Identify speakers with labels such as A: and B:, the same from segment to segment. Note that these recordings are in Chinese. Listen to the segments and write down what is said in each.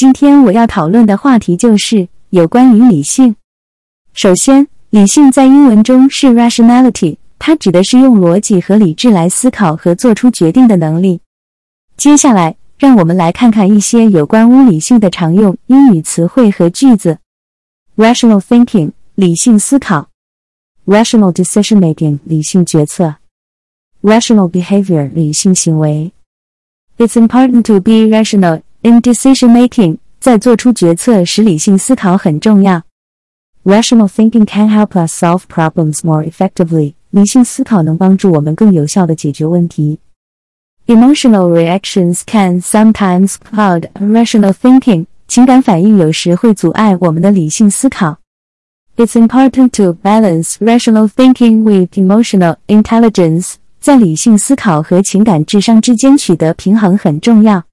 A: 今天我要讨论的话题就是有关于理性。首先，理性在英文中是 rationality，它指的是用逻辑和理智来思考和做出决定的能力。接下来，让我们来看看一些有关物理性的常用英语词汇和句子：rational thinking，理性思考；rational decision making，理性决策；rational behavior，理性行为。It's important to be rational in decision making，在做出决策时，理性思考很重要。Rational thinking can help us solve problems more effectively，理性思考能帮助我们更有效地解决问题。Emotional reactions can sometimes cloud rational thinking，情感反应有时会阻碍我们的理性思考。It's important to balance rational thinking with emotional intelligence。在理性思考和情感智商之间取得平衡很重要。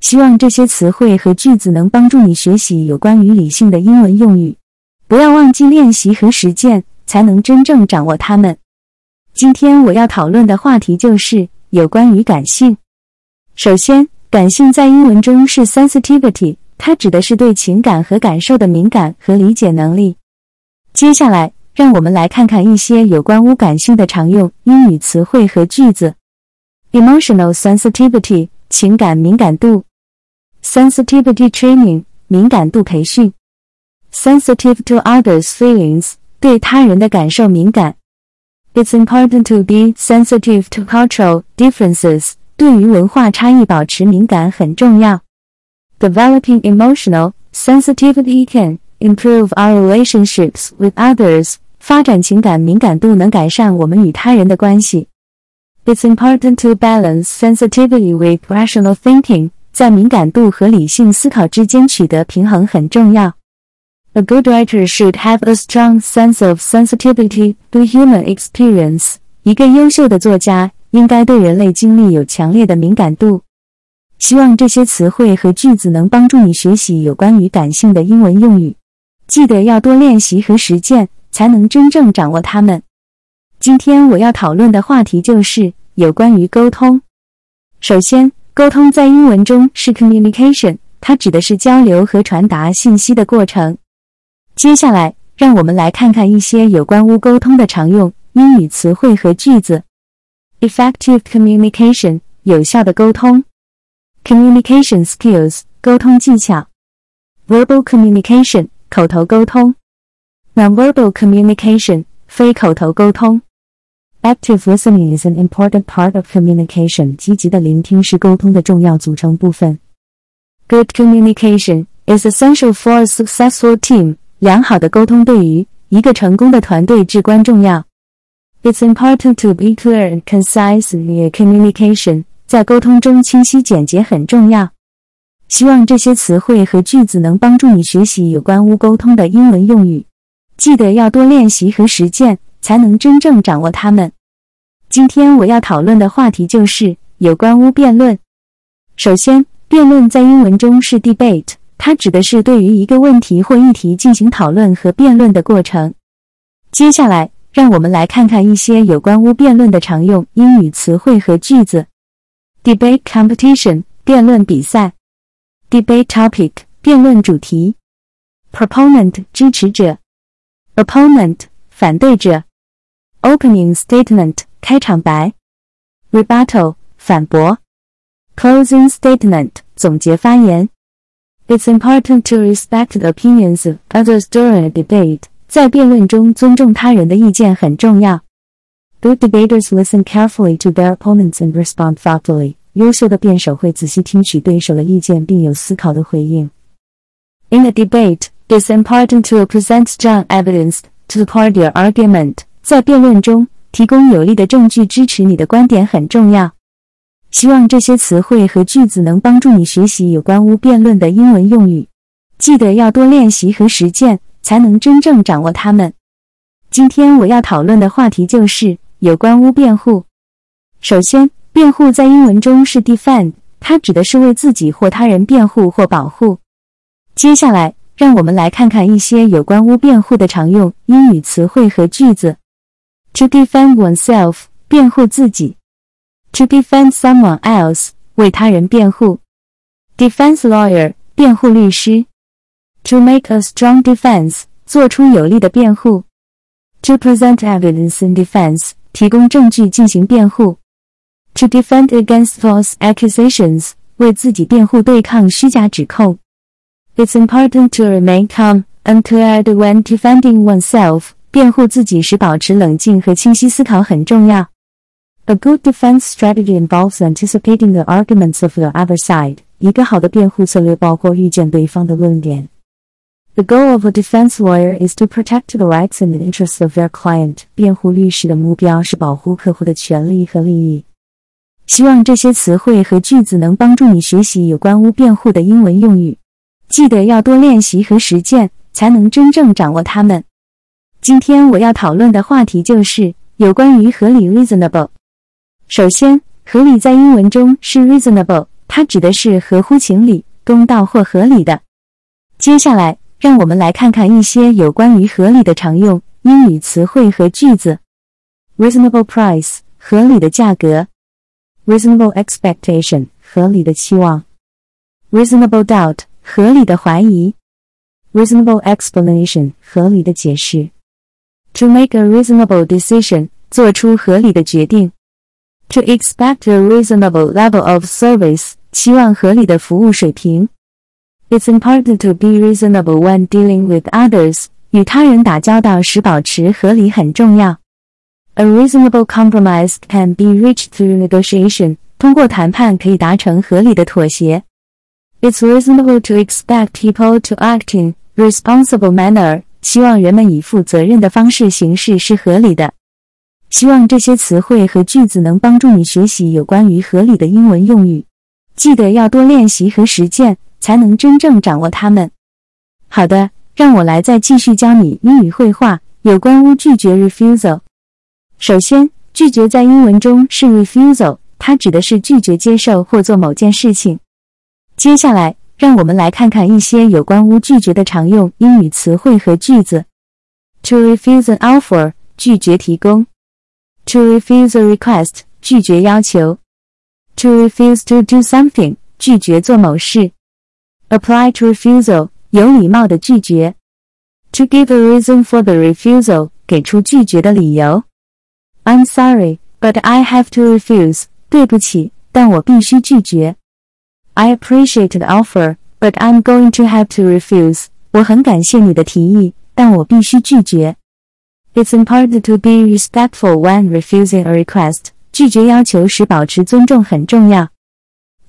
A: 希望这些词汇和句子能帮助你学习有关于理性的英文用语。不要忘记练习和实践，才能真正掌握它们。今天我要讨论的话题就是有关于感性。首先，感性在英文中是 sensitivity，它指的是对情感和感受的敏感和理解能力。接下来。让我们来看看一些有关无感性的常用英语词汇和句子：emotional sensitivity 情感敏感度 ；sensitivity training 敏感度培训；sensitive to others' feelings 对他人的感受敏感。It's important to be sensitive to cultural differences 对于文化差异保持敏感很重要。Developing emotional sensitivity can improve our relationships with others 发展情感敏感度能改善我们与他人的关系。It's important to balance sensitivity with rational thinking。 在敏感度和理性思考之间取得平衡很重要。A good writer should have a strong sense of sensitivity to human experience。一个优秀的作家应该对人类经历有强烈的敏感度。希望这些词汇和句子能帮助你学习有关于感性的英文用语。记得要多练习和实践。才能真正掌握它们。今天我要讨论的话题就是有关于沟通。首先，沟通在英文中是 communication，它指的是交流和传达信息的过程。接下来，让我们来看看一些有关无沟通的常用英语词汇和句子：effective communication，有效的沟通；communication skills，沟通技巧；verbal communication，口头沟通。Nonverbal communication 非口头沟通。Active listening is an important part of communication. 积极的聆听是沟通的重要组成部分。Good communication is essential for a successful team. 良好的沟通对于一个成功的团队至关重要。It's important to be clear and concise in your communication. 在沟通中清晰简洁很重要。希望这些词汇和句子能帮助你学习有关无沟通的英文用语。记得要多练习和实践，才能真正掌握它们。今天我要讨论的话题就是有关乌辩论。首先，辩论在英文中是 debate，它指的是对于一个问题或议题进行讨论和辩论的过程。接下来，让我们来看看一些有关乌辩论的常用英语词汇和句子：debate competition，辩论比赛；debate topic，辩论主题；proponent，支持者。opponent 反对者 ，opening statement 开场白，rebuttal 反驳，closing statement 总结发言。It's important to respect the opinions of others during a debate。在辩论中尊重他人的意见很重要。Good debaters listen carefully to their opponents and respond thoughtfully。优秀的辩手会仔细听取对手的意见，并有思考的回应。In a debate。It's important to present strong evidence to support your argument。 在辩论中，提供有力的证据支持你的观点很重要。希望这些词汇和句子能帮助你学习有关无辩论的英文用语。记得要多练习和实践，才能真正掌握它们。今天我要讨论的话题就是有关无辩护。首先，辩护在英文中是 defend，它指的是为自己或他人辩护或保护。接下来。让我们来看看一些有关污辩护的常用英语词汇和句子 ：to defend oneself，辩护自己；to defend someone else，为他人辩护；defense lawyer， 辩护律师。To make a strong defense，做出有力的辩护。To present evidence in defense，提供证据进行辩护。To defend against false accusations，为自己辩护对抗虚假指控。It's important to remain calm and clear when defending oneself。 辩护自己时保持冷静和清晰思考很重要。A good defense strategy involves anticipating the arguments of the other side。一个好的辩护策略包括预见对方的论点。The goal of a defense lawyer is to protect the rights and interests of their client。辩护律师的目标是保护客户的权利和利益。希望这些词汇和句子能帮助你学习有关污辩护的英文用语。记得要多练习和实践，才能真正掌握它们。今天我要讨论的话题就是有关于合理 （reasonable）。首先，合理在英文中是 reasonable，它指的是合乎情理、公道或合理的。接下来，让我们来看看一些有关于合理的常用英语词汇和句子：reasonable price，合理的价格；reasonable expectation，合理的期望；reasonable doubt，合理的怀疑；reasonable explanation，合理的解释 ；to make a reasonable decision，做出合理的决定；to expect a reasonable level of service，期望合理的服务水平。It's important to be reasonable when dealing with others. 与他人打交道时保持合理很重要。A reasonable compromise can be reached through negotiation. 通过谈判可以达成合理的妥协。It's reasonable to expect people to act in responsible manner. 希望人们以负责任的方式行事是合理的。希望这些词汇和句子能帮助你学习有关于合理的英文用语。记得要多练习和实践。才能真正掌握它们。好的，让我来再继续教你英语绘画有关于拒绝 refusal。首先，拒绝在英文中是 refusal，它指的是拒绝接受或做某件事情。接下来，让我们来看看一些有关乎拒绝的常用英语词汇和句子：to refuse an offer，拒绝提供；to refuse a request，拒绝要求；to refuse to do something，拒绝做某事。Apply to refusal，有礼貌的拒绝。To give a reason for the refusal，给出拒绝的理由。I'm sorry, but I have to refuse。对不起，但我必须拒绝。 I appreciate the offer, but I'm going to have to refuse。我很感谢你的提议，但我必须拒绝。It's important to be respectful when refusing a request。拒绝要求时保持尊重很重要。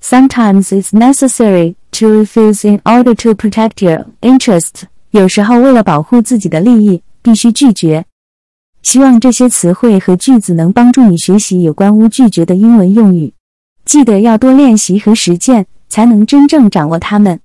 A: Sometimes it's necessary to refuse in order to protect your interests。有时候为了保护自己的利益，必须拒绝。希望这些词汇和句子能帮助你学习有关乎拒绝的英文用语。记得要多练习和实践， 才能真正掌握它们。